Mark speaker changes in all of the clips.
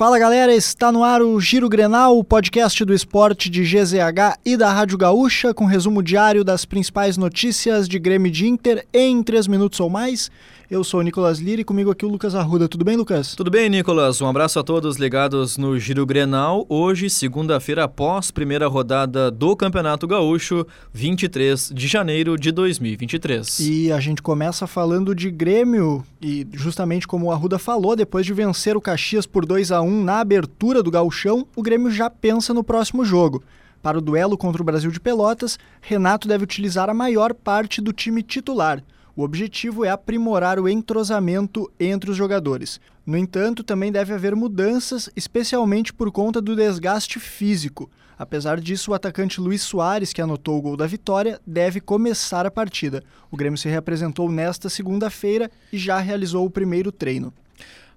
Speaker 1: Fala galera, está no ar o Giro Grenal, o podcast do esporte de GZH e da Rádio Gaúcha, com resumo diário das principais notícias de Grêmio de Inter em 3 minutos ou mais. Eu sou o Nicolas Lira e comigo aqui o Lucas Arruda. Tudo bem, Lucas?
Speaker 2: Tudo bem, Nicolas. Um abraço a todos ligados no Giro Grenal. Hoje, segunda-feira, após primeira rodada do Campeonato Gaúcho, 23 de janeiro de 2023.
Speaker 1: E a gente começa falando de Grêmio e justamente como o Arruda falou, depois de vencer o Caxias por 2 a 1 na abertura do Gauchão, o Grêmio já pensa no próximo jogo. Para o duelo contra o Brasil de Pelotas, Renato deve utilizar a maior parte do time titular. O objetivo é aprimorar o entrosamento entre os jogadores. No entanto, também deve haver mudanças, especialmente por conta do desgaste físico. Apesar disso, o atacante Luiz Soares, que anotou o gol da vitória, deve começar a partida. O Grêmio se representou nesta segunda-feira e já realizou o primeiro treino.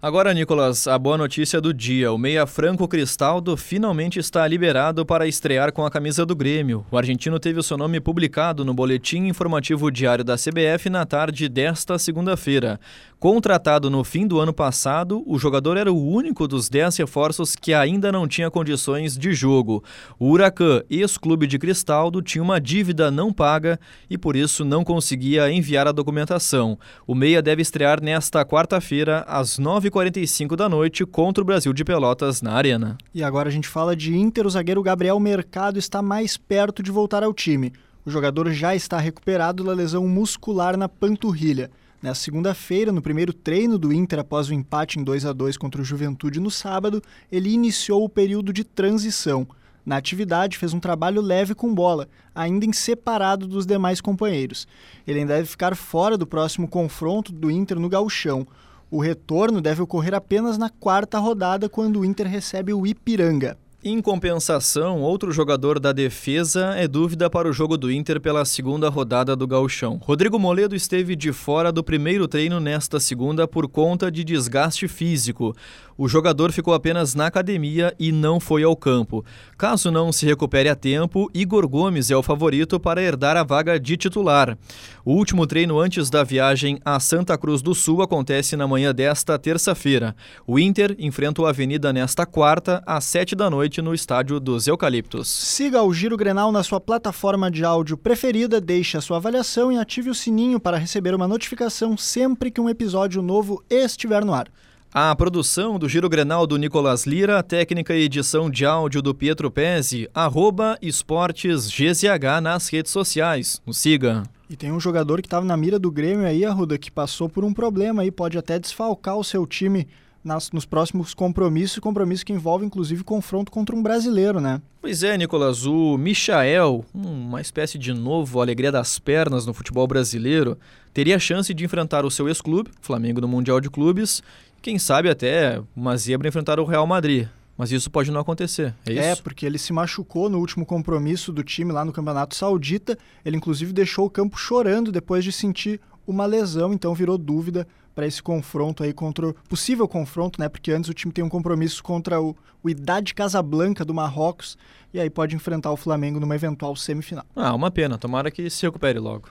Speaker 2: Agora, Nicolas, a boa notícia do dia. O meia Franco Cristaldo finalmente está liberado para estrear com a camisa do Grêmio. O argentino teve o seu nome publicado no Boletim Informativo Diário da CBF na tarde desta segunda-feira. Contratado no fim do ano passado, o jogador era o único dos 10 reforços que ainda não tinha condições de jogo. O Huracan, ex-clube de Cristaldo, tinha uma dívida não paga e por isso não conseguia enviar a documentação. O meia deve estrear nesta quarta-feira, às 9 45 da noite contra o Brasil de Pelotas na Arena.
Speaker 1: E agora a gente fala de Inter, o zagueiro Gabriel Mercado está mais perto de voltar ao time. O jogador já está recuperado da lesão muscular na panturrilha. Na segunda-feira, no primeiro treino do Inter após o empate em 2 a 2 contra o Juventude no sábado, ele iniciou o período de transição. Na atividade, fez um trabalho leve com bola, ainda em separado dos demais companheiros. Ele ainda deve ficar fora do próximo confronto do Inter no Gauchão. O retorno deve ocorrer apenas na quarta rodada, quando o Inter recebe o Ipiranga.
Speaker 2: Em compensação, outro jogador da defesa é dúvida para o jogo do Inter pela segunda rodada do Gauchão. Rodrigo Moledo esteve de fora do primeiro treino nesta segunda por conta de desgaste físico. O jogador ficou apenas na academia e não foi ao campo. Caso não se recupere a tempo, Igor Gomes é o favorito para herdar a vaga de titular. O último treino antes da viagem a Santa Cruz do Sul acontece na manhã desta terça-feira. O Inter enfrenta o Avenida nesta quarta, às sete da noite, no estádio dos Eucaliptos.
Speaker 1: Siga o Giro Grenal na sua plataforma de áudio preferida, deixe a sua avaliação e ative o sininho para receber uma notificação sempre que um episódio novo estiver no ar.
Speaker 2: A produção do Giro Grenal do Nicolas Lira, técnica e edição de áudio do Pietro Pezzi, arroba esportes GZH nas redes sociais. Nos siga.
Speaker 1: E tem um jogador que estava na mira do Grêmio aí, Arruda, que passou por um problema aí, pode até desfalcar o seu time nas, nos próximos compromissos, compromisso que envolve inclusive confronto contra um brasileiro, né?
Speaker 2: Pois é, Nicolas, o Michael, uma espécie de novo alegria das pernas no futebol brasileiro, teria a chance de enfrentar o seu ex-clube, Flamengo no Mundial de Clubes, quem sabe até uma zebra enfrentar o Real Madrid. Mas isso pode não acontecer, é isso?
Speaker 1: É, porque ele se machucou no último compromisso do time lá no Campeonato Saudita. Ele, inclusive, deixou o campo chorando depois de sentir uma lesão, então virou dúvida para esse confronto aí contra o possível confronto, né? Porque antes o time tem um compromisso contra o, o Idade Casablanca do Marrocos e aí pode enfrentar o Flamengo numa eventual semifinal.
Speaker 2: Ah, uma pena. Tomara que se recupere logo.